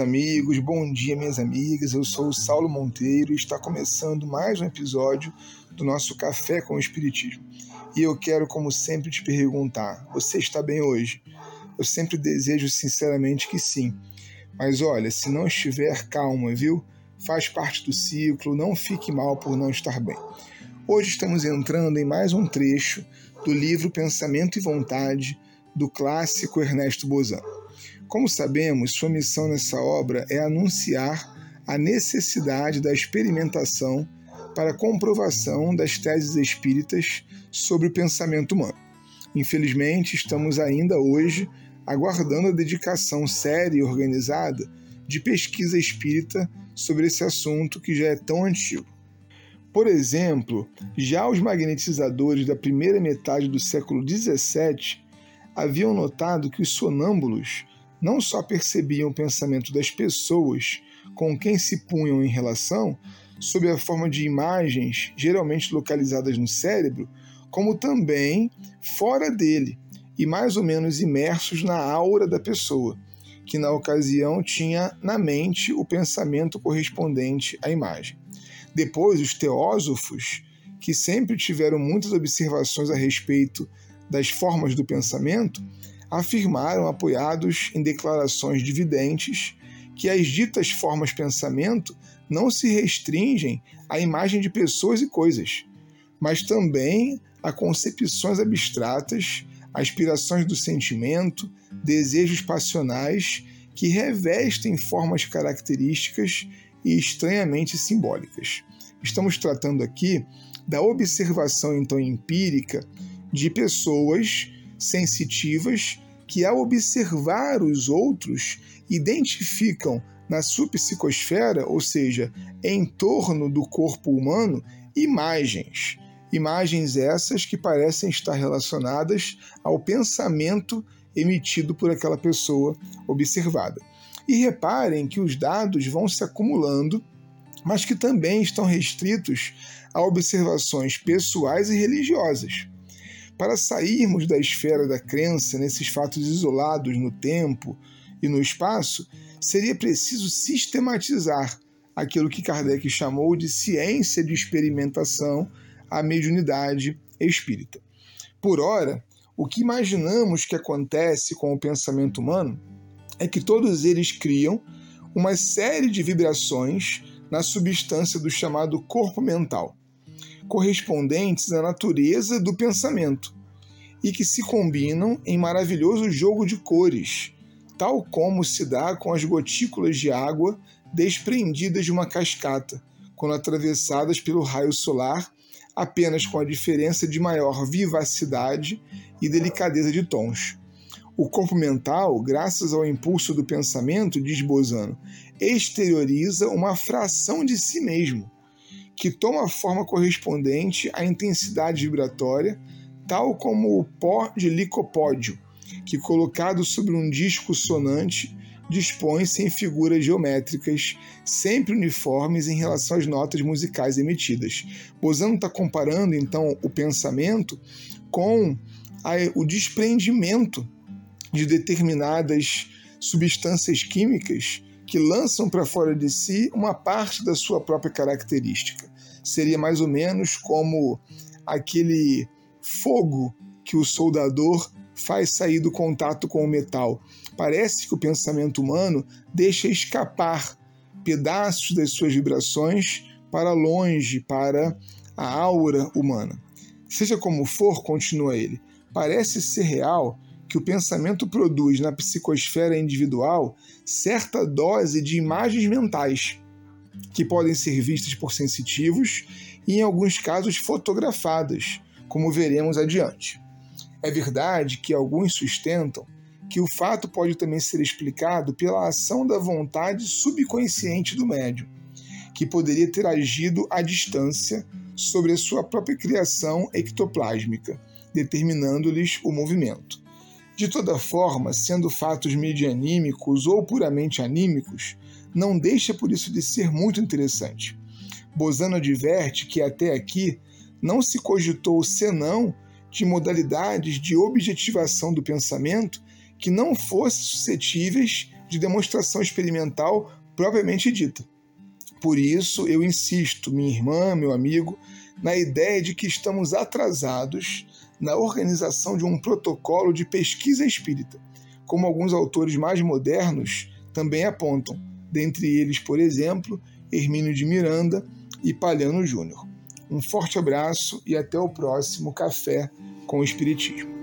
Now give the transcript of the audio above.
Amigos, bom dia, minhas amigas. Eu sou o Saulo Monteiro e está começando mais um episódio do nosso Café com o Espiritismo. E eu quero, como sempre, te perguntar: você está bem hoje? Eu sempre desejo sinceramente que sim. Mas olha, se não estiver, calma, viu? Faz parte do ciclo, não fique mal por não estar bem. Hoje estamos entrando em mais um trecho do livro Pensamento e Vontade do clássico Ernesto Bozan. Como sabemos, sua missão nessa obra é anunciar a necessidade da experimentação para comprovação das teses espíritas sobre o pensamento humano. Infelizmente, estamos ainda hoje aguardando a dedicação séria e organizada de pesquisa espírita sobre esse assunto que já é tão antigo. Por exemplo, já os magnetizadores da primeira metade do século XVII haviam notado que os sonâmbulos não só percebiam o pensamento das pessoas com quem se punham em relação, sob a forma de imagens geralmente localizadas no cérebro, como também fora dele e mais ou menos imersos na aura da pessoa, que na ocasião tinha na mente o pensamento correspondente à imagem. Depois, os teósofos, que sempre tiveram muitas observações a respeito das formas do pensamento, afirmaram, apoiados em declarações dividentes, que as ditas formas pensamento não se restringem à imagem de pessoas e coisas, mas também a concepções abstratas, aspirações do sentimento, desejos passionais que revestem formas características e estranhamente simbólicas. Estamos tratando aqui da observação então empírica de pessoas sensitivas que, ao observar os outros, identificam na sua psicosfera, ou seja, em torno do corpo humano, imagens. Imagens essas que parecem estar relacionadas ao pensamento emitido por aquela pessoa observada. E reparem que os dados vão se acumulando, mas que também estão restritos a observações pessoais e religiosas. Para sairmos da esfera da crença nesses fatos isolados no tempo e no espaço, seria preciso sistematizar aquilo que Kardec chamou de ciência de experimentação, a mediunidade espírita. Por ora, o que imaginamos que acontece com o pensamento humano é que todos eles criam uma série de vibrações na substância do chamado corpo mental correspondentes à natureza do pensamento e que se combinam em maravilhoso jogo de cores, tal como se dá com as gotículas de água desprendidas de uma cascata, quando atravessadas pelo raio solar, apenas com a diferença de maior vivacidade e delicadeza de tons. O corpo mental, graças ao impulso do pensamento, diz Bozano, exterioriza uma fração de si mesmo que toma a forma correspondente à intensidade vibratória, tal como o pó de licopódio, que colocado sobre um disco sonante dispõe-se em figuras geométricas, sempre uniformes em relação às notas musicais emitidas. Bozano está comparando então o pensamento com a, o desprendimento de determinadas substâncias químicas que lançam para fora de si uma parte da sua própria característica seria mais ou menos como aquele fogo que o soldador faz sair do contato com o metal. Parece que o pensamento humano deixa escapar pedaços das suas vibrações para longe, para a aura humana. Seja como for, continua ele, parece ser real que o pensamento produz na psicosfera individual certa dose de imagens mentais que podem ser vistas por sensitivos e, em alguns casos, fotografadas, como veremos adiante. É verdade que alguns sustentam que o fato pode também ser explicado pela ação da vontade subconsciente do médium, que poderia ter agido à distância sobre a sua própria criação ectoplásmica, determinando-lhes o movimento. De toda forma, sendo fatos medianímicos ou puramente anímicos, não deixa por isso de ser muito interessante. Bozano adverte que até aqui não se cogitou senão de modalidades de objetivação do pensamento que não fossem suscetíveis de demonstração experimental propriamente dita. Por isso, eu insisto, minha irmã, meu amigo, na ideia de que estamos atrasados na organização de um protocolo de pesquisa espírita, como alguns autores mais modernos também apontam, dentre eles, por exemplo, Hermínio de Miranda e Palhano Júnior. Um forte abraço e até o próximo Café com o Espiritismo.